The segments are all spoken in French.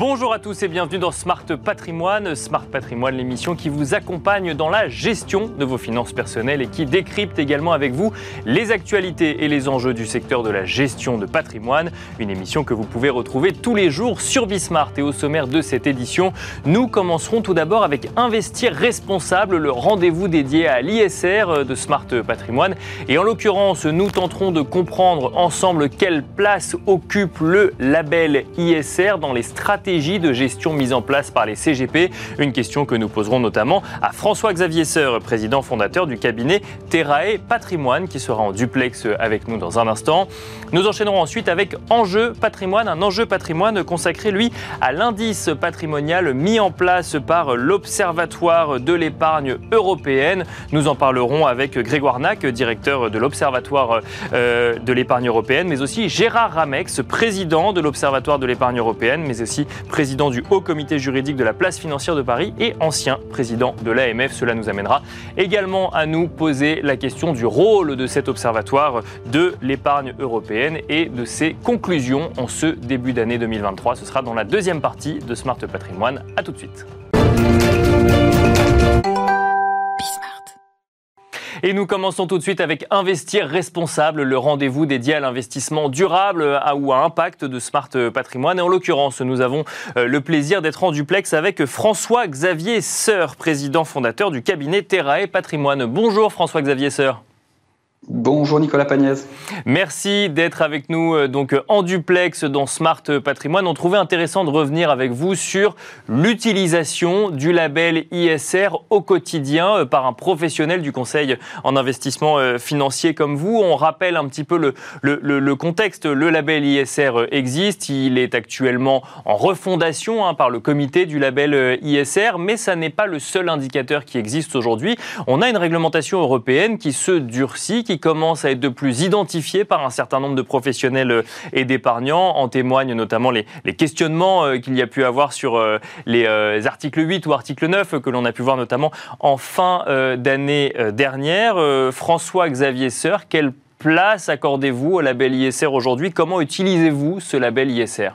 Bonjour à tous et bienvenue dans Smart Patrimoine. Smart Patrimoine, l'émission qui vous accompagne dans la gestion de vos finances personnelles et qui décrypte également avec vous les actualités et les enjeux du secteur de la gestion de patrimoine. Une émission que vous pouvez retrouver tous les jours sur Bismart. Et au sommaire de cette édition, nous commencerons tout d'abord avec Investir responsable, le rendez-vous dédié à l'ISR de Smart Patrimoine. Et en l'occurrence, nous tenterons de comprendre ensemble quelle place occupe le label ISR dans les stratégies de gestion mises en place par les CGP Une question que nous poserons notamment à François-Xavier Seur, président fondateur du cabinet Terrae Patrimoine, qui sera en duplex avec nous dans un instant. Nous enchaînerons ensuite avec Enjeu Patrimoine, un enjeu patrimoine consacré, lui, à l'indice patrimonial mis en place par l'Observatoire de l'épargne européenne. Nous en parlerons avec Grégoire Nac, directeur de l'Observatoire euh, de l'épargne européenne, mais aussi Gérard Ramex, président de l'Observatoire de l'épargne européenne, mais aussi président du Haut Comité juridique de la place financière de Paris et ancien président de l'AMF. Cela nous amènera également à nous poser la question du rôle de cet observatoire de l'épargne européenne et de ses conclusions en ce début d'année 2023. Ce sera dans la deuxième partie de Smart Patrimoine. A tout de suite. Et nous commençons tout de suite avec Investir responsable, le rendez-vous dédié à l'investissement durable ou à impact de Smart Patrimoine. Et en l'occurrence, nous avons euh, le plaisir d'être en duplex avec François-Xavier Seur, président fondateur du cabinet Terrae Patrimoine. Bonjour François-Xavier Seur. Bonjour Nicolas Pagnès. Merci d'être avec nous euh, donc en duplex dans Smart Patrimoine. On trouvait intéressant de revenir avec vous sur l'utilisation du label ISR au quotidien euh, par un professionnel du conseil en investissement euh, financier comme vous. On rappelle un petit peu le, le, contexte. Le label ISR existe, il est actuellement en refondation hein, par le comité du label ISR, mais ça n'est pas le seul indicateur qui existe aujourd'hui. On a une réglementation européenne qui se durcit, qui commence à être de plus identifié par un certain nombre de professionnels euh, et d'épargnants. En témoignent notamment les, questionnements euh, qu'il y a pu avoir sur euh, les articles 8 ou article 9 que l'on a pu voir notamment en fin d'année dernière. François-Xavier Seur, quelle place accordez-vous au label ISR aujourd'hui? Comment utilisez-vous ce label ISR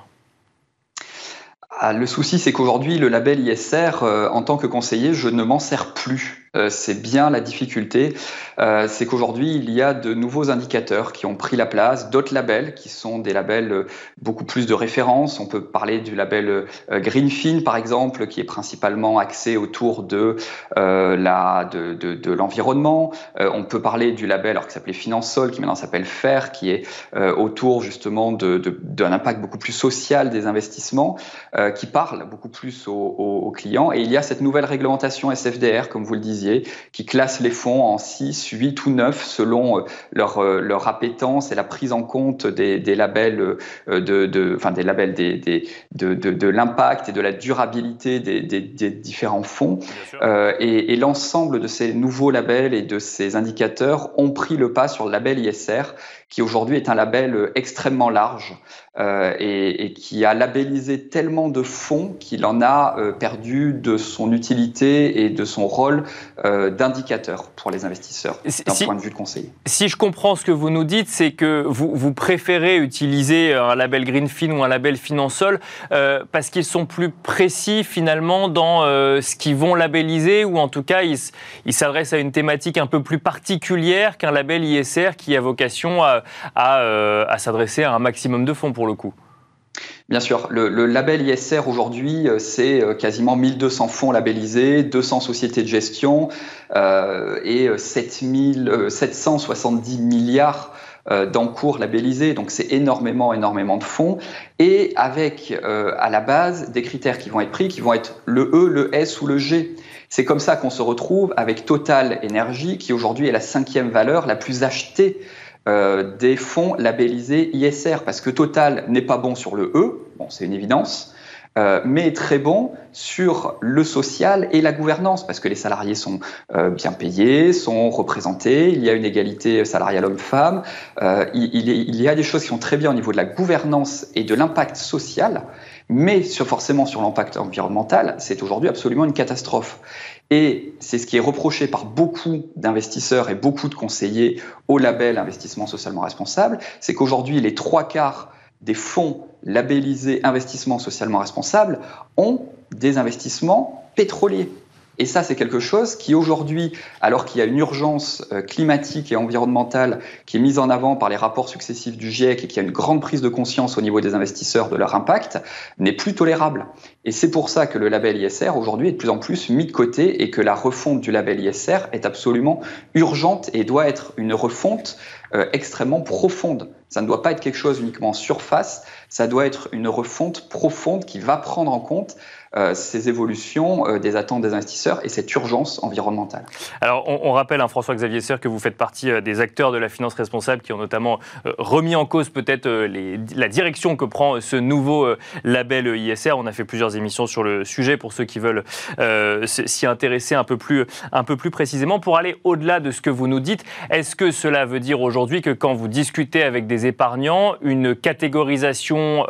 ah, le souci, c'est qu'aujourd'hui, le label ISR, en tant que conseiller, je ne m'en sers plus. Euh, c'est bien la difficulté, euh, c'est qu'aujourd'hui, il y a de nouveaux indicateurs qui ont pris la place, d'autres labels qui sont des labels euh, beaucoup plus de référence. On peut parler du label Greenfin, par exemple, qui est principalement axé autour de, l'environnement. on peut parler du label, alors qui s'appelait Finansol, qui maintenant s'appelle FAIR, qui est autour justement d'un impact beaucoup plus social des investissements, qui parle beaucoup plus aux, aux clients. Et il y a cette nouvelle réglementation SFDR, comme vous le disiez, qui classent les fonds en 6, 8 ou 9 selon euh, leur, euh, leur appétence et la prise en compte des, des labels, euh, de, de, enfin des labels des, des de, de, de l'impact et de la durabilité des, des, des différents fonds. Euh, et, et l'ensemble de ces nouveaux labels et de ces indicateurs ont pris le pas sur le label ISR, qui aujourd'hui est un label extrêmement large euh, et, et, qui a labellisé tellement de fonds qu'il en a euh, perdu de son utilité et de son rôle euh, d'indicateur pour les investisseurs d'un point de vue de conseiller. Si je comprends ce que vous nous dites, c'est que vous, vous, préférez utiliser un label Greenfin ou un label Finansol euh, parce qu'ils sont plus précis finalement dans euh, ce qu'ils vont labelliser ou en tout cas ils s'adressent à une thématique un peu plus particulière qu'un label ISR qui a vocation à euh, à, s'adresser à un maximum de fonds pour le coup. Bien sûr, le, label ISR aujourd'hui, euh, c'est euh, quasiment 1200 fonds labellisés, 200 sociétés de gestion et 770 milliards d'encours labellisés. Donc c'est énormément, énormément de fonds. Et avec à la base des critères qui vont être pris, qui vont être le E, le S ou le G. C'est comme ça qu'on se retrouve avec Total Energy, qui aujourd'hui est la cinquième valeur la plus achetée euh, des fonds labellisés ISR, parce que Total n'est pas bon sur le E, bon, c'est une évidence, euh, mais très bon sur le social et la gouvernance, parce que les salariés sont euh, bien payés, sont représentés, il y a une égalité salariale homme-femme, euh, il, il, y a des choses qui sont très bien au niveau de la gouvernance et de l'impact social, mais sur, forcément sur l'impact environnemental, c'est aujourd'hui absolument une catastrophe. Et c'est ce qui est reproché par beaucoup d'investisseurs et beaucoup de conseillers au label investissement socialement responsable, c'est qu'aujourd'hui les trois quarts des fonds labellisés investissement socialement responsable ont des investissements pétroliers. Et ça, c'est quelque chose qui aujourd'hui, alors qu'il y a une urgence euh, climatique et environnementale qui est mise en avant par les rapports successifs du GIEC et qui a une grande prise de conscience au niveau des investisseurs de leur impact, n'est plus tolérable. Et c'est pour ça que le label ISR aujourd'hui est de plus en plus mis de côté et que la refonte du label ISR est absolument urgente et doit être une refonte euh, extrêmement profonde. Ça ne doit pas être quelque chose uniquement en surface, ça doit être une refonte profonde qui va prendre en compte ces évolutions euh, des attentes des investisseurs et cette urgence environnementale. Alors, on, rappelle, hein, François-Xavier Serre, que vous faites partie euh, des acteurs de la finance responsable qui ont notamment remis en cause peut-être la direction que prend ce nouveau label ISR. On a fait plusieurs émissions sur le sujet pour ceux qui veulent s'y intéresser un peu, plus, un peu plus précisément. Pour aller au-delà de ce que vous nous dites, est-ce que cela veut dire aujourd'hui que quand vous discutez avec des épargnants, une catégorisation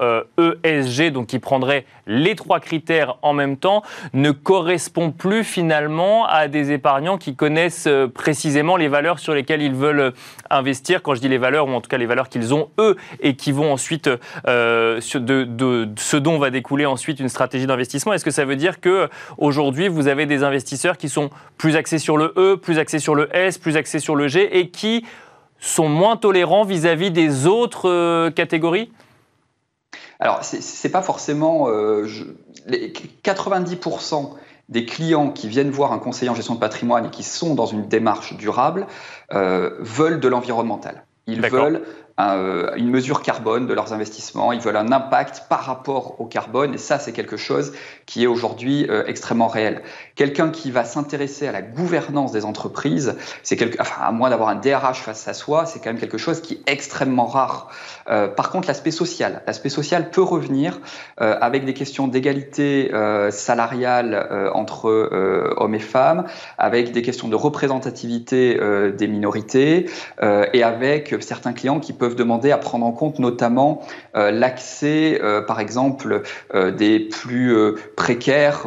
ESG, donc qui prendrait les trois critères en même temps ne correspond plus finalement à des épargnants qui connaissent euh, précisément les valeurs sur lesquelles ils veulent euh, investir. Quand je dis les valeurs, ou en tout cas les valeurs qu'ils ont eux et qui vont ensuite, euh, de, ce dont va découler ensuite une stratégie d'investissement. Est-ce que ça veut dire que aujourd'hui vous avez des investisseurs qui sont plus axés sur le E, plus axés sur le S, plus axés sur le G et qui sont moins tolérants vis-à-vis des autres catégories? Alors, ce n'est pas forcément. Euh, les 90% des clients qui viennent voir un conseiller en gestion de patrimoine et qui sont dans une démarche durable euh, veulent de l'environnemental. Ils veulent euh, une mesure carbone de leurs investissements, ils veulent un impact par rapport au carbone, et ça c'est quelque chose qui est aujourd'hui euh, extrêmement réel. Quelqu'un qui va s'intéresser à la gouvernance des entreprises, c'est quelque, enfin, à moins d'avoir un DRH face à soi, c'est quand même quelque chose qui est extrêmement rare. Euh, par contre, l'aspect social, l'aspect social peut revenir euh, avec des questions d'égalité euh, salariale entre hommes et femmes, avec des questions de représentativité des minorités, et avec certains clients qui peuvent demander à prendre en compte notamment l'accès, par exemple, des plus précaires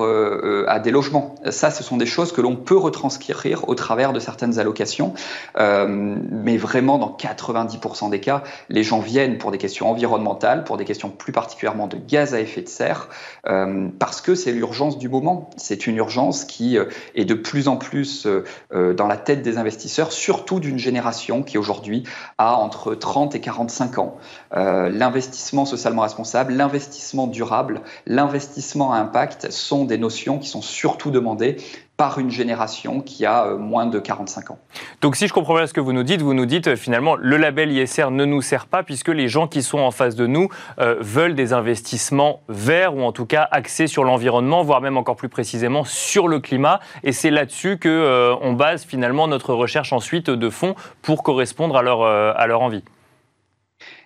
à des logements. Ça, ce sont des choses que l'on peut retranscrire au travers de certaines allocations, mais vraiment dans 90% des cas, les gens viennent pour des questions environnementales, pour des questions plus particulièrement de gaz à effet de serre, euh, parce que c'est l'urgence du moment. C'est une urgence qui euh, est de plus en plus euh, dans la tête des investisseurs, surtout d'une génération qui aujourd'hui a entre 30 et 45 ans. l'investissement socialement responsable, l'investissement durable, l'investissement à impact sont des notions qui sont surtout demandées par une génération qui a euh, moins de 45 ans. Donc si je comprends bien ce que vous nous dites, vous nous dites euh, finalement le label ISR ne nous sert pas puisque les gens qui sont en face de nous euh, veulent des investissements verts ou en tout cas axés sur l'environnement, voire même encore plus précisément sur le climat. Et c'est là-dessus que on base finalement notre recherche ensuite de fonds pour correspondre à leur, à leur envie.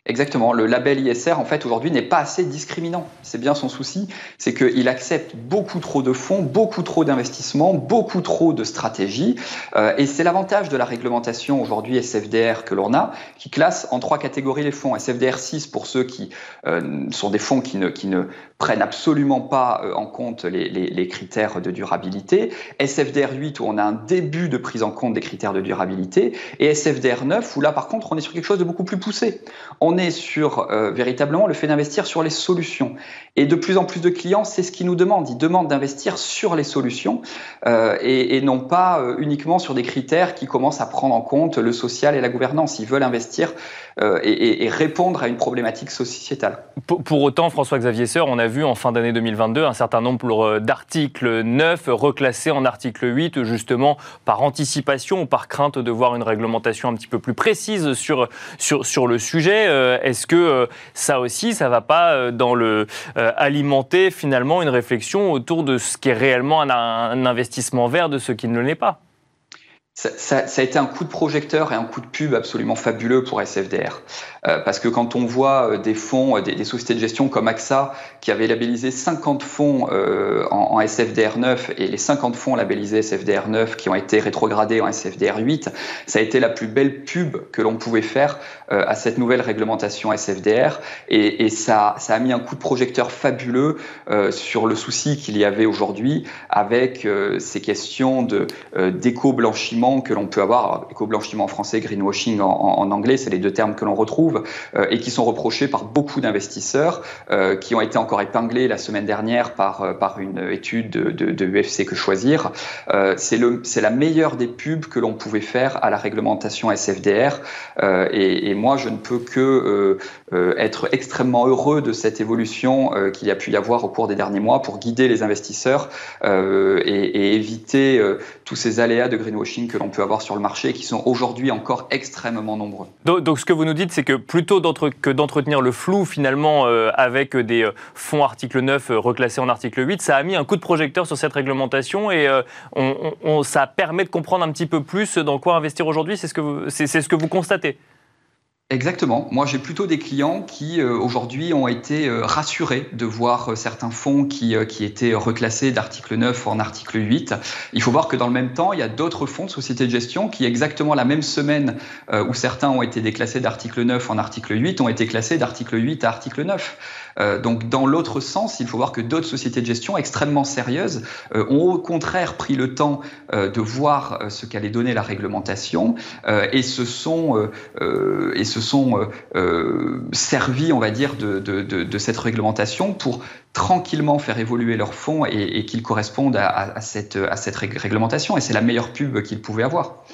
Exactement. Le label ISR, en fait, aujourd'hui, n'est pas assez discriminant. C'est bien son souci. C'est qu'il accepte beaucoup trop de fonds, beaucoup trop d'investissements, beaucoup trop de stratégies. Euh, et c'est l'avantage de la réglementation aujourd'hui SFDR que l'on a, qui classe en trois catégories les fonds. SFDR 6 pour ceux qui euh, sont des fonds qui ne, prennent absolument pas euh, en compte les, critères de durabilité. SFDR 8 où on a un début de prise en compte des critères de durabilité. Et SFDR 9 où là, par contre, on est sur quelque chose de beaucoup plus poussé. On est sur euh, véritablement le fait d'investir sur les solutions. Et de plus en plus de clients, c'est ce qu'ils nous demandent. Ils demandent d'investir sur les solutions euh, et, non pas euh, uniquement sur des critères qui commencent à prendre en compte le social et la gouvernance. Ils veulent investir et, répondre à une problématique sociétale. Pour, autant, François-Xavier Seur, on a vu en fin d'année 2022 un certain nombre d'articles 9 reclassés en article 8, justement par anticipation ou par crainte de voir une réglementation un petit peu plus précise sur, sur, sur le sujet. Euh, est-ce que euh, ça aussi, ça va pas euh, dans le alimenter finalement une réflexion autour de ce qui est réellement un investissement vert de ce qui ne l'est pas? Ça, a été un coup de projecteur et un coup de pub absolument fabuleux pour SFDR. Euh, parce que quand on voit euh, des fonds, euh, des, des, sociétés de gestion comme AXA, qui avaient labellisé 50 fonds en, en, SFDR 9 et les 50 fonds labellisés SFDR 9 qui ont été rétrogradés en SFDR 8, ça a été la plus belle pub que l'on pouvait faire à cette nouvelle réglementation SFDR. Et, et ça, ça, a mis un coup de projecteur fabuleux sur le souci qu'il y avait aujourd'hui avec ces questions de d'éco-blanchiment éco-blanchiment que l'on peut avoir, éco-blanchiment en français, greenwashing en, anglais, c'est les deux termes que l'on retrouve, euh, et qui sont reprochés par beaucoup d'investisseurs, euh, qui ont été encore épinglés la semaine dernière par, euh, une étude de, de, UFC que choisir. c'est la meilleure des pubs que l'on pouvait faire à la réglementation SFDR, et, moi je ne peux que être extrêmement heureux de cette évolution qu'il y a pu y avoir au cours des derniers mois pour guider les investisseurs et, et, éviter tous ces aléas de greenwashing que l'on peut avoir sur le marché et qui sont aujourd'hui encore extrêmement nombreux. Donc, ce que vous nous dites, c'est que plutôt que d'entretenir le flou finalement euh, avec des euh, fonds article 9 euh, reclassés en article 8, ça a mis un coup de projecteur sur cette réglementation et ça permet de comprendre un petit peu plus dans quoi investir aujourd'hui. C'est ce, que c'est, ce que vous constatez Exactement. Moi, j'ai plutôt des clients qui euh, aujourd'hui ont été euh, rassurés de voir euh, certains fonds qui, qui étaient reclassés d'article 9 en article 8. Il faut voir que dans le même temps, il y a d'autres fonds de sociétés de gestion qui, exactement la même semaine où certains ont été déclassés d'article 9 en article 8, ont été classés d'article 8 à article 9. Euh, donc dans l'autre sens, il faut voir que d'autres sociétés de gestion extrêmement sérieuses euh, ont au contraire pris le temps euh, de voir ce qu'allait donner la réglementation et se sont, et se sont servis, on va dire, de, de, de, cette réglementation pour tranquillement faire évoluer leurs fonds et, qu'ils correspondent à, à, cette, à cette réglementation. Et c'est la meilleure pub qu'ils pouvaient avoir.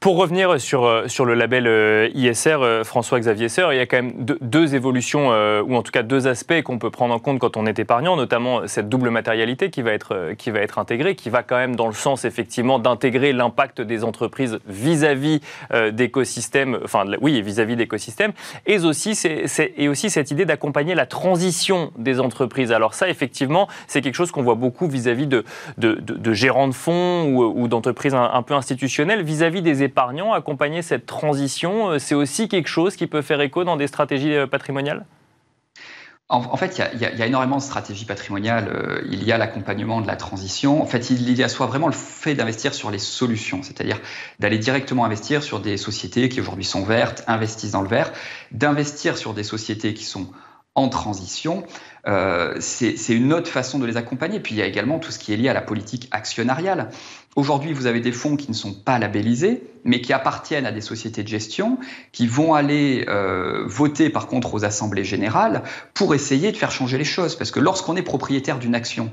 Pour revenir sur, euh, sur le label euh, ISR, euh, François-Xavier Seur, il y a quand même deux, évolutions, ou en tout cas deux aspects qu'on peut prendre en compte quand on est épargnant, notamment cette double matérialité qui va être, qui va être intégrée, qui va quand même dans le sens effectivement d'intégrer l'impact des entreprises vis-à-vis d'écosystèmes, enfin oui, vis-à-vis d'écosystèmes, et aussi, c'est, et aussi cette idée d'accompagner la transition des entreprises. Alors ça, effectivement, c'est quelque chose qu'on voit beaucoup vis-à-vis de, de, de, gérants de fonds ou, d'entreprises un, peu institutionnelles, vis-à-vis des accompagner cette transition, euh, c'est aussi quelque chose qui peut faire écho dans des stratégies euh, patrimoniales? En, fait, il y, a, énormément de stratégies patrimoniales. Euh, il y a l'accompagnement de la transition. En fait, il y a soit vraiment le fait d'investir sur les solutions, c'est-à-dire d'aller directement investir sur des sociétés qui aujourd'hui sont vertes, investissent dans le vert, d'investir sur des sociétés qui sont en transition, euh, c'est une autre façon de les accompagner. Puis il y a également tout ce qui est lié à la politique actionnariale. Aujourd'hui, vous avez des fonds qui ne sont pas labellisés, mais qui appartiennent à des sociétés de gestion, qui vont aller euh, voter par contre aux assemblées générales pour essayer de faire changer les choses. Parce que lorsqu'on est propriétaire d'une action,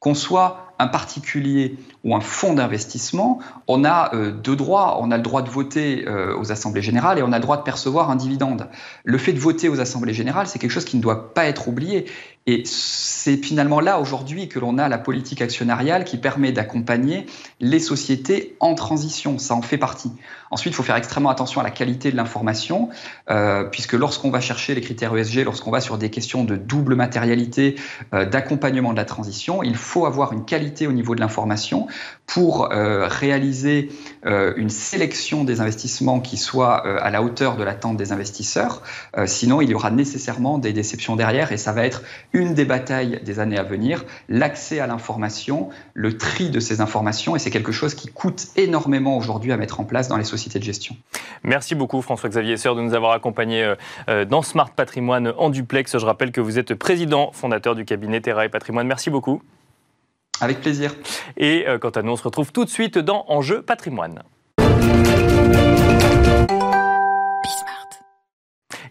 qu'on soit un particulier ou un fonds d'investissement, on a euh, deux droits. On a le droit de voter euh, aux assemblées générales et on a le droit de percevoir un dividende. Le fait de voter aux assemblées générales, c'est quelque chose qui ne doit pas être oublié. Et c'est finalement là aujourd'hui que l'on a la politique actionnariale qui permet d'accompagner les sociétés en transition. Ça en fait partie. Ensuite, il faut faire extrêmement attention à la qualité de l'information, euh, puisque lorsqu'on va chercher les critères ESG, lorsqu'on va sur des questions de double matérialité, d'accompagnement de la transition, il faut avoir une qualité au niveau de l'information pour euh, réaliser euh, une sélection des investissements qui soit euh, à la hauteur de l'attente des investisseurs. sinon, il y aura nécessairement des déceptions derrière et ça va être une des batailles des années à venir, l'accès à l'information, le tri de ces informations et c'est quelque chose qui coûte énormément aujourd'hui à mettre en place dans les sociétés de gestion. Merci beaucoup François-Xavier Seur de nous avoir accompagnés dans Smart Patrimoine en duplex. Je rappelle que vous êtes président fondateur du cabinet Terra et Patrimoine. Merci beaucoup. Avec plaisir. Et euh, quant à nous, on se retrouve tout de suite dans Enjeu patrimoine.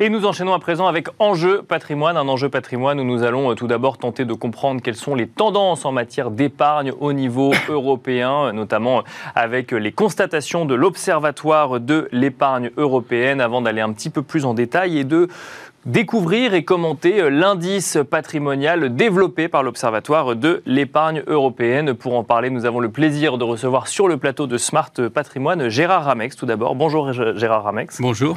Et nous enchaînons à présent avec Enjeu patrimoine, un enjeu patrimoine où nous allons euh, tout d'abord tenter de comprendre quelles sont les tendances en matière d'épargne au niveau européen, notamment avec les constatations de l'Observatoire de l'épargne européenne, avant d'aller un petit peu plus en détail et de découvrir et commenter euh, l'indice patrimonial développé par l'Observatoire de l'épargne européenne. Pour en parler, nous avons le plaisir de recevoir sur le plateau de Smart Patrimoine Gérard Ramex tout d'abord. Bonjour Gérard Ramex. Bonjour.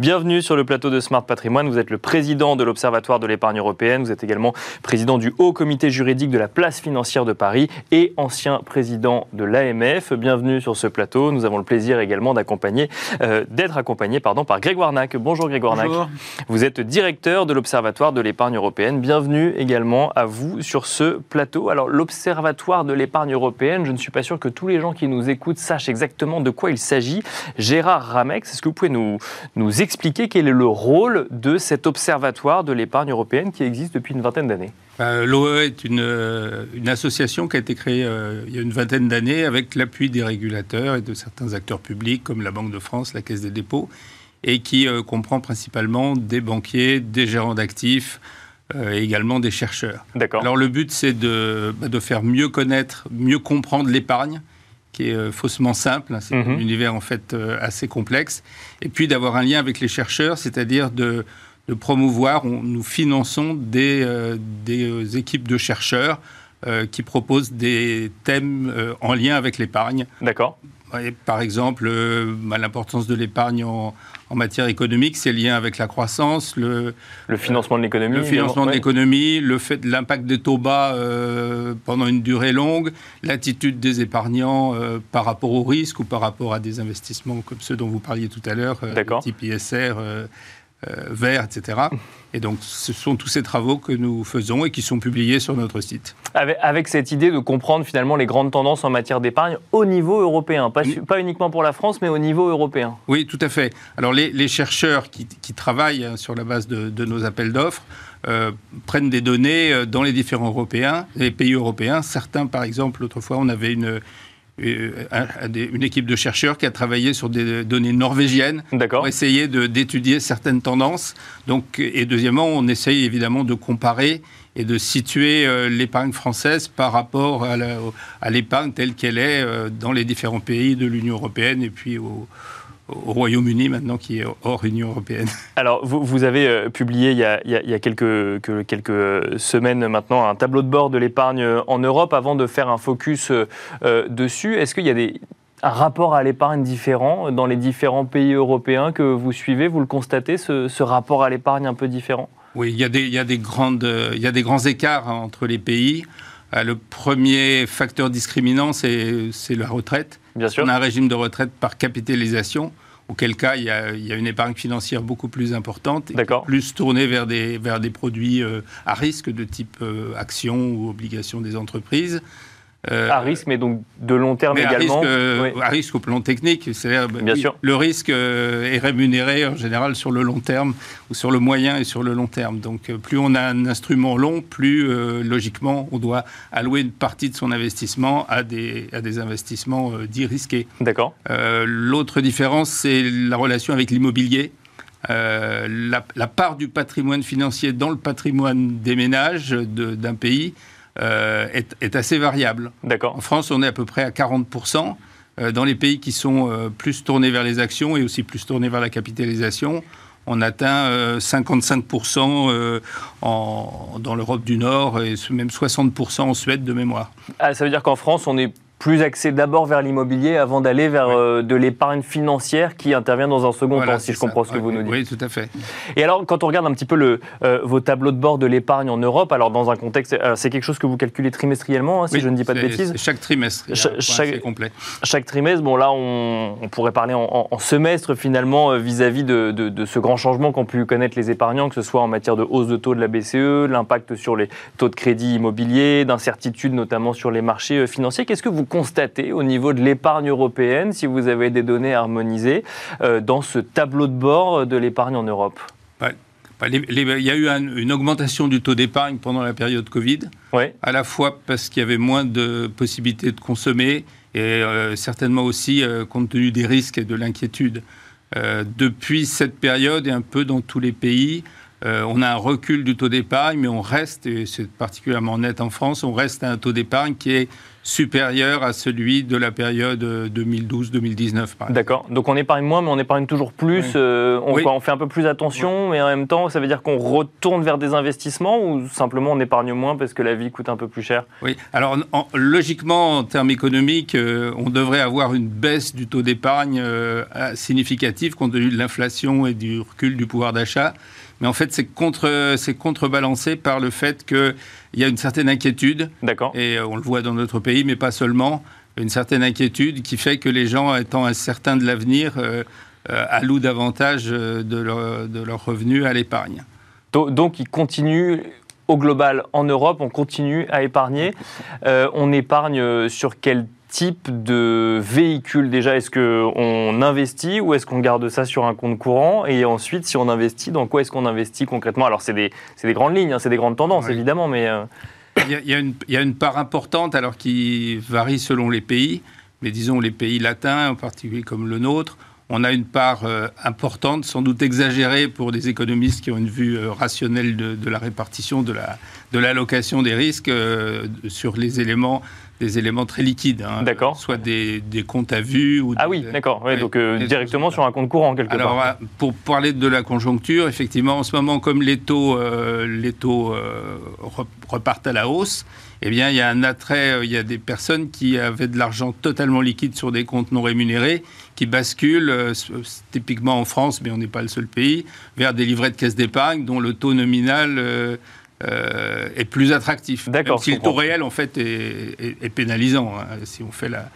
Bienvenue sur le plateau de Smart Patrimoine. Vous êtes le président de l'Observatoire de l'épargne européenne. Vous êtes également président du Haut Comité juridique de la place financière de Paris et ancien président de l'AMF. Bienvenue sur ce plateau. Nous avons le plaisir également d'accompagner, euh, d'être accompagné pardon, par Grégoire Nac. Bonjour Grégoire Bonjour. Vous êtes directeur de l'Observatoire de l'épargne européenne. Bienvenue également à vous sur ce plateau. Alors, l'Observatoire de l'épargne européenne, je ne suis pas sûr que tous les gens qui nous écoutent sachent exactement de quoi il s'agit. Gérard Ramex, est-ce que vous pouvez nous, expliquer quel est le rôle de cet Observatoire de l'épargne européenne qui existe depuis une vingtaine d'années? Bah, L'OE est une, euh, une, association qui a été créée euh, il y a une vingtaine d'années avec l'appui des régulateurs et de certains acteurs publics comme la Banque de France, la Caisse des dépôts, et qui euh, comprend principalement des banquiers, des gérants d'actifs, et également des chercheurs. D'accord. Alors le but, c'est de, bah, de, faire mieux connaître, mieux comprendre l'épargne, qui est faussement simple. Hein, c'est mhm. un univers en fait assez complexe. Et puis d'avoir un lien avec les chercheurs, c'est-à-dire de de promouvoir. nous finançons des, euh, des, euh, équipes de chercheurs euh, qui proposent des thèmes en lien avec l'épargne. D'accord. Par exemple, bah, l'importance de l'épargne en, en, matière économique, c'est lié avec la croissance, le, le financement de l'économie, le financement de l'économie, le fait de l'impact des taux bas pendant une durée longue, l'attitude des épargnants par rapport au risque ou par rapport à des investissements comme ceux dont vous parliez tout à l'heure, type ISR euh, vert, etc. Et donc, ce sont tous ces travaux que nous faisons et qui sont publiés sur notre site. Avec, cette idée de comprendre finalement les grandes tendances en matière d'épargne au niveau européen, pas, pas, uniquement pour la France, mais au niveau européen. Oui, tout à fait. Alors, les, chercheurs qui, travaillent hein, sur la base de, nos appels d'offres euh, prennent des données euh, dans les différents européens, les pays européens. Certains, par exemple, autrefois, on avait une, euh, une équipe de chercheurs qui a travaillé sur des données norvégiennes pour essayer d'étudier certaines tendances. Donc, et deuxièmement, on essaye évidemment de comparer et de situer euh, l'épargne française par rapport à l'épargne telle qu'elle est euh, dans les différents pays de l'Union européenne et puis au, au Royaume-Uni maintenant qui est hors Union européenne. Alors vous, vous avez euh, publié il y, a, il y a, quelques, quelques, semaines maintenant un tableau de bord de l'épargne en Europe avant de faire un focus euh, dessus. Est-ce qu'il y a des, un rapport à l'épargne différent dans les différents pays européens que vous suivez? Vous le constatez, ce, ce rapport à l'épargne un peu différent? Oui, il y, a des, il, y a des grandes, il y a des grands écarts entre les pays. Euh, le premier facteur discriminant, c'est la retraite. Bien sûr. On a un régime de retraite par capitalisation, auquel cas il y a, une épargne financière beaucoup plus importante, plus tournée vers des, vers des produits euh, à risque de type euh, actions ou obligations des entreprises. Euh, à risque, mais donc de long terme également. Euh, à risque au plan technique. C'est-à-dire, Bien sûr. Le risque euh, est rémunéré en général sur le long terme ou sur le moyen et sur le long terme. Donc, plus on a un instrument long, plus logiquement on doit allouer une partie de son investissement à des, à des investissements dits risqués. D'accord. L'autre différence, c'est la relation avec l'immobilier. la, la, part du patrimoine financier dans le patrimoine des ménages d'un pays euh, est, assez variable. D'accord. En France, on est à peu près à 40%. Euh, dans les pays qui sont euh, plus tournés vers les actions et aussi plus tournés vers la capitalisation, on atteint 55% dans l'Europe du Nord et même 60% en Suède de mémoire. Ah, ça veut dire qu'en France, on est plus axé d'abord vers l'immobilier avant d'aller vers euh, de l'épargne financière qui intervient dans un second temps, si je comprends ce que vous nous dites. Oui, tout à fait. Et alors, quand on regarde un petit peu le, euh, vos tableaux de bord de l'épargne en Europe, alors dans un contexte, c'est quelque chose que vous calculez trimestriellement, hein, si je ne dis pas de bêtises Chaque trimestre, chaque, complet. Chaque trimestre, bon là, on, pourrait parler en, semestre finalement euh, vis-à-vis de, de, ce grand changement qu'ont pu connaître les épargnants, que ce soit en matière de hausse de taux de la BCE, l'impact sur les taux de crédit immobilier, d'incertitude notamment sur les marchés financiers. Qu'est-ce que vous constater au niveau de l'épargne européenne, si vous avez des données harmonisées, euh, dans ce tableau de bord de l'épargne en Europe. Il y a eu une augmentation du taux d'épargne pendant la période Covid, à la fois parce qu'il y avait moins de possibilités de consommer et euh, certainement aussi euh, compte tenu des risques et de l'inquiétude. depuis cette période et un peu dans tous les pays, on a un recul du taux d'épargne, mais on reste, et c'est particulièrement net en France, on reste à un taux d'épargne qui est supérieur à celui de la période 2012-2019. D'accord. Donc on épargne moins, mais on épargne toujours plus. Euh, on, fait un peu plus attention, mais en même temps, ça veut dire qu'on retourne vers des investissements ou simplement on épargne moins parce que la vie coûte un peu plus cher? Oui. Alors logiquement, en termes économiques, euh, on devrait avoir une baisse du taux d'épargne euh, significative compte tenu de l'inflation et du recul du pouvoir d'achat. Mais en fait, c'est contre, contrebalancé par le fait qu'il y a une certaine inquiétude. D'accord. Et euh, on le voit dans notre pays, mais pas seulement. Une certaine inquiétude qui fait que les gens, étant incertains de l'avenir, euh, euh, allouent davantage de leur, de leur revenu à l'épargne. Donc, ils continuent au global, en Europe, on continue à épargner. on épargne sur quel type de véhicule déjà Est-ce qu'on investit ou est-ce qu'on garde ça sur un compte courant? Et ensuite, si on investit, dans quoi est-ce qu'on investit concrètement? Alors, c'est des, des, grandes lignes, hein, c'est des grandes tendances, évidemment, mais... Euh, il, y a, une, il y, a, une, part importante, alors qui varie selon les pays, mais disons les pays latins, en particulier comme le nôtre, on a une part euh, importante, sans doute exagérée pour des économistes qui ont une vue euh, rationnelle de, la répartition, de l'allocation des risques sur les éléments des éléments très liquides. Hein, d'accord. Soit des, comptes à vue. Ou ah oui, d'accord. donc euh, directement sur un compte courant, quelque Alors, part. Alors, pour parler de la conjoncture, effectivement, en ce moment, comme les taux, euh, les taux euh, repartent à la hausse, eh bien, il y a un attrait, il y a des personnes qui avaient de l'argent totalement liquide sur des comptes non rémunérés, qui basculent, typiquement en France, mais on n'est pas le seul pays, vers des livrets de caisse d'épargne dont le taux nominal euh, est plus attractif. D'accord. Si le taux réel, en fait, est, pénalisant. Hein. Si on fait la,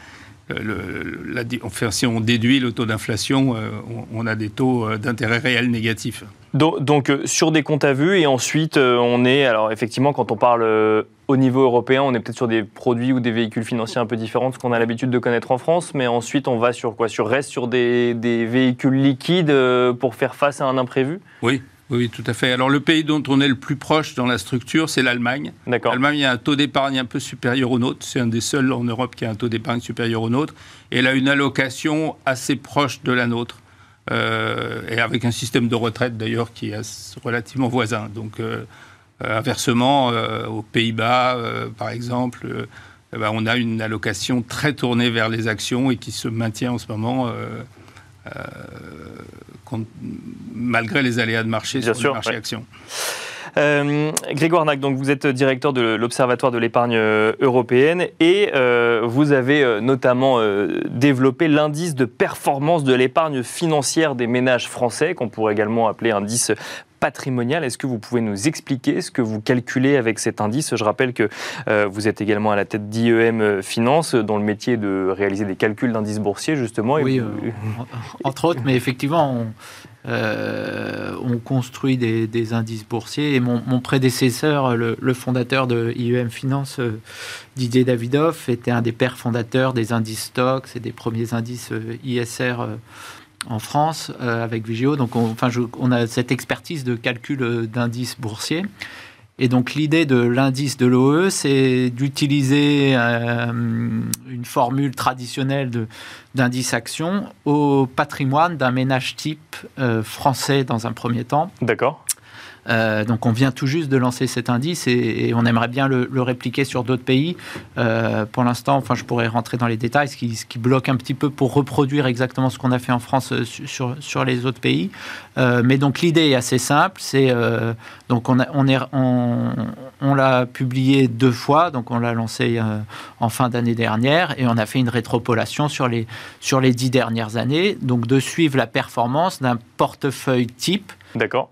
la, si on déduit le taux d'inflation, euh, on, a des taux euh, d'intérêt réel négatifs. Donc, sur des comptes à vue et ensuite on est alors effectivement quand on parle au niveau européen on est peut-être sur des produits ou des véhicules financiers un peu différents de ce qu'on a l'habitude de connaître en France mais ensuite on va sur quoi? Sur reste sur des, des véhicules liquides pour faire face à un imprévu? Oui oui, tout à fait. Alors le pays dont on est le plus proche dans la structure, c'est l'Allemagne. L'Allemagne a un taux d'épargne un peu supérieur au nôtre. C'est un des seuls en Europe qui a un taux d'épargne supérieur au nôtre. Et elle a une allocation assez proche de la nôtre. Euh, et avec un système de retraite d'ailleurs qui est relativement voisin. Donc euh, euh, inversement, aux Pays-Bas, par exemple, eh ben, on a une allocation très tournée vers les actions et qui se maintient en ce moment malgré les aléas de marché sur le marché action. Euh, Grégoire Nac, donc vous êtes directeur de l'Observatoire de l'épargne euh, européenne et euh, vous avez notamment développé l'indice de performance de l'épargne financière des ménages français, qu'on pourrait également appeler indice patrimonial. Est-ce que vous pouvez nous expliquer ce que vous calculez avec cet indice? Je rappelle que euh, vous êtes également à la tête d'IEM euh, Finance, dont le métier est de réaliser des calculs d'indices boursiers, justement. oui, euh, entre autres, mais effectivement, on, construit des, indices boursiers. Et mon, prédécesseur, le, fondateur de IEM Finance, Didier Davidoff, était un des pères fondateurs des indices stocks et des premiers indices ISR en France euh, avec Vigio. Donc, on, a cette expertise de calcul euh, d'indices boursiers. Et donc, l'idée de l'indice de l'OE, c'est d'utiliser euh, une formule traditionnelle d'indice action au patrimoine d'un ménage type français dans un premier temps. D'accord. Euh, donc on vient tout juste de lancer cet indice et, on aimerait bien le, répliquer sur d'autres pays. Euh, pour l'instant, enfin je pourrais rentrer dans les détails, ce qui, bloque un petit peu pour reproduire exactement ce qu'on a fait en France euh, sur, les autres pays. mais donc l'idée est assez simple, c'est donc on, est, on, l'a publié deux fois, donc on l'a lancé en fin d'année dernière et on a fait une rétropolation sur les, sur les dix dernières années, donc de suivre la performance d'un portefeuille type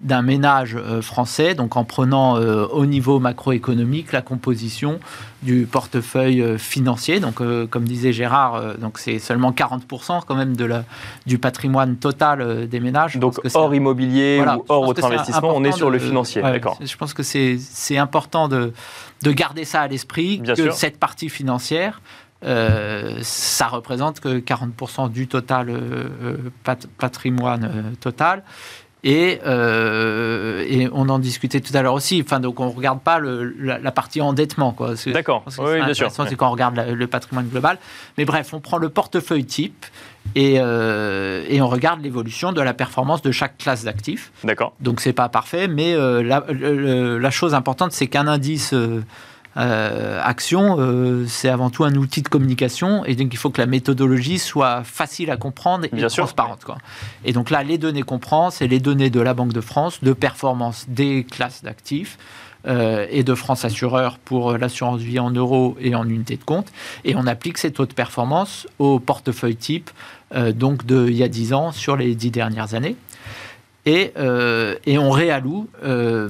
d'un ménage euh, français, donc en prenant euh, au niveau macroéconomique la composition du portefeuille euh, financier. Donc, comme disait Gérard, donc c'est seulement 40% quand même de la, du patrimoine total des ménages. Donc hors immobilier ou hors autre investissement, on est sur le financier. D'accord. Je pense que c'est important de, de garder ça à l'esprit, que cette partie financière, ça représente que 40% du total patrimoine total. Et, euh, et, on en discutait tout à l'heure aussi. Enfin, donc on ne regarde pas le, la, partie endettement. D'accord. Oui, bien sûr. C'est quand on regarde le patrimoine global. Mais bref, on prend le portefeuille type et, euh, et on regarde l'évolution de la performance de chaque classe d'actifs. D'accord. Donc c'est pas parfait, mais euh, la, la, chose importante, c'est qu'un indice euh, action, euh, c'est avant tout un outil de communication et donc il faut que la méthodologie soit facile à comprendre et transparente. Quoi. Et donc là, les données qu'on prend, c'est les données de la Banque de France, de performance des classes d'actifs. Euh, et de France Assureur pour l'assurance vie en euros et en unité de compte. Et on applique ces taux de performance au portefeuille type, donc d'il y a 10 ans sur les 10 dernières années. Euh, et, on réalloue euh,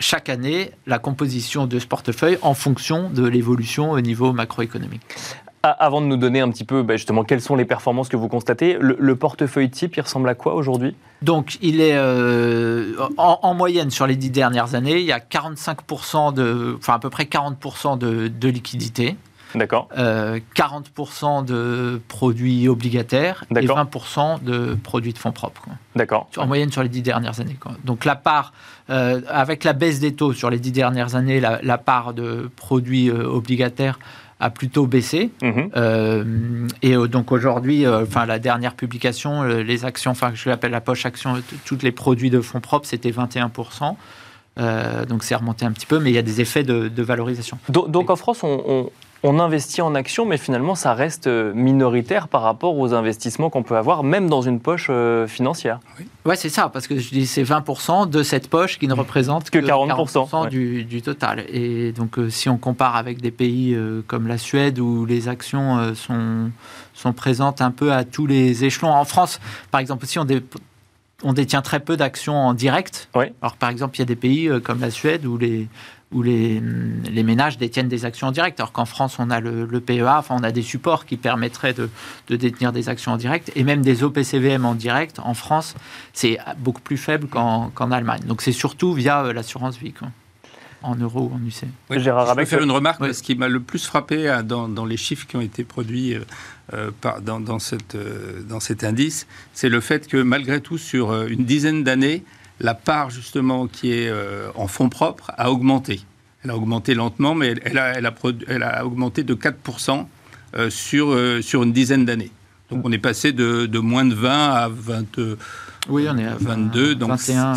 chaque année la composition de ce portefeuille en fonction de l'évolution au niveau macroéconomique. Avant de nous donner un petit peu bah, justement quelles sont les performances que vous constatez, le, portefeuille type, il ressemble à quoi aujourd'hui? Donc il est euh, en, moyenne sur les dix dernières années, il y a 45% de, enfin à peu près 40% de, de liquidité. D'accord. 40% de produits obligataires et 20% de produits de fonds propres. D'accord. En moyenne sur les dix dernières années. Donc la part, avec la baisse des taux sur les dix dernières années, la, part de produits obligataires a plutôt baissé. Mhm. Euh, et euh, donc aujourd'hui, euh, enfin la dernière publication, les actions, enfin je l'appelle la poche action, tous les produits de fonds propres, c'était 21%. donc c'est remonté un petit peu, mais il y a des effets de, valorisation. Donc, en France, on, on investit en actions, mais finalement, ça reste euh, minoritaire par rapport aux investissements qu'on peut avoir, même dans une poche euh, financière. Oui, ouais, c'est ça, parce que je dis c'est 20% de cette poche qui ne représente que, 40%, du, total. Et donc, euh, si on compare avec des pays comme la Suède, où les actions sont, sont présentes un peu à tous les échelons. En France, par exemple, aussi, on, on détient très peu d'actions en direct. Oui. Alors, par exemple, il y a des pays comme la Suède où les où les, les, ménages détiennent des actions en direct, alors qu'en France, on a le, PEA, enfin, on a des supports qui permettraient de, de, détenir des actions en direct, et même des OPCVM en direct, en France, c'est beaucoup plus faible qu'en Allemagne. Donc c'est surtout via euh, l'assurance vie. en euros ou en UC. Oui, Gérard je peux faire une remarque. Ce qui m'a le plus frappé hein, dans, dans, les chiffres qui ont été produits euh, euh, par, dans, dans, cette, dans cet indice, c'est le fait que malgré tout, sur une dizaine d'années, la part justement qui est euh, en fonds propres a augmenté. Elle a augmenté lentement, mais elle, a, elle a, augmenté de 4% euh, sur, euh, sur une dizaine d'années. Donc on est passé de, de, moins de 20 à 20, oui, on est à 22. Donc, c'est un,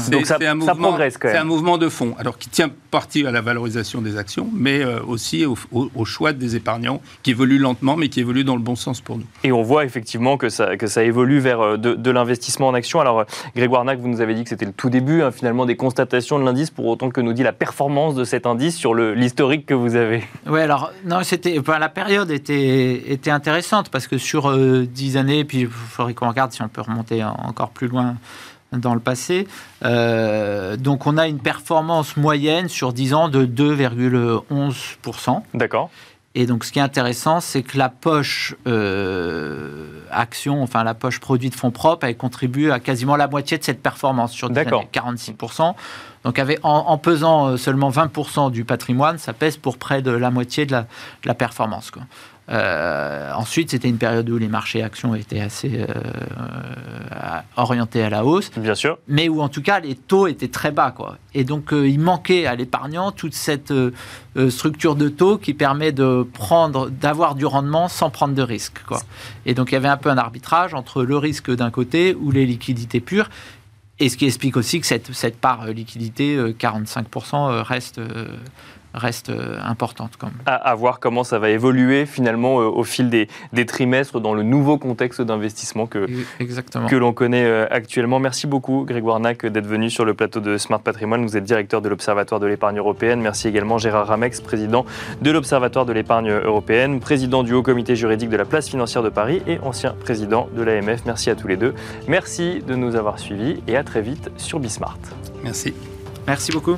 mouvement, C'est un mouvement de fond, alors qui tient partie à la valorisation des actions, mais euh, aussi au, choix des épargnants, qui évolue lentement, mais qui évolue dans le bon sens pour nous. Et on voit effectivement que ça, que ça évolue vers euh, de, l'investissement en actions. Alors, euh, Grégoire Nac, vous nous avez dit que c'était le tout début, hein, finalement, des constatations de l'indice, pour autant que nous dit la performance de cet indice sur l'historique que vous avez. Oui, alors, non, c'était, la période était, était intéressante, parce que sur 10 années, puis il faudrait qu'on regarde si on peut remonter encore plus loin dans le passé. Euh, donc on a une performance moyenne sur 10 ans de 2,11%. D'accord. Et donc ce qui est intéressant, c'est que la poche euh, action, enfin la poche produit de fonds propres, elle contribue à quasiment la moitié de cette performance sur 10 années, 46%. Donc avec, en, pesant euh, seulement 20% du patrimoine, ça pèse pour près de la moitié de la, de la performance. Quoi. Euh, ensuite, c'était une période où les marchés actions étaient assez euh, euh, orientés à la hausse. Bien sûr. Mais où, en tout cas, les taux étaient très bas. Quoi. Et donc, il manquait à l'épargnant toute cette structure de taux qui permet de prendre, d'avoir du rendement sans prendre de risque. Quoi. Et donc, il y avait un peu un arbitrage entre le risque d'un côté ou les liquidités pures. Et ce qui explique aussi que cette, cette part liquidité, 45%, reste reste euh, importante. Quand même. À, voir comment ça va évoluer finalement euh, au fil des, trimestres dans le nouveau contexte d'investissement que, que l'on connaît euh, actuellement. Merci beaucoup Grégoire Nac d'être venu sur le plateau de Smart Patrimoine. Vous êtes directeur de l'Observatoire de l'épargne européenne. Merci également Gérard Ramex, président de l'Observatoire de l'épargne européenne, président du Haut Comité juridique de la place financière de Paris et ancien président de l'AMF. Merci à tous les deux. Merci de nous avoir suivis et à très vite sur Bismart. Merci. Merci beaucoup.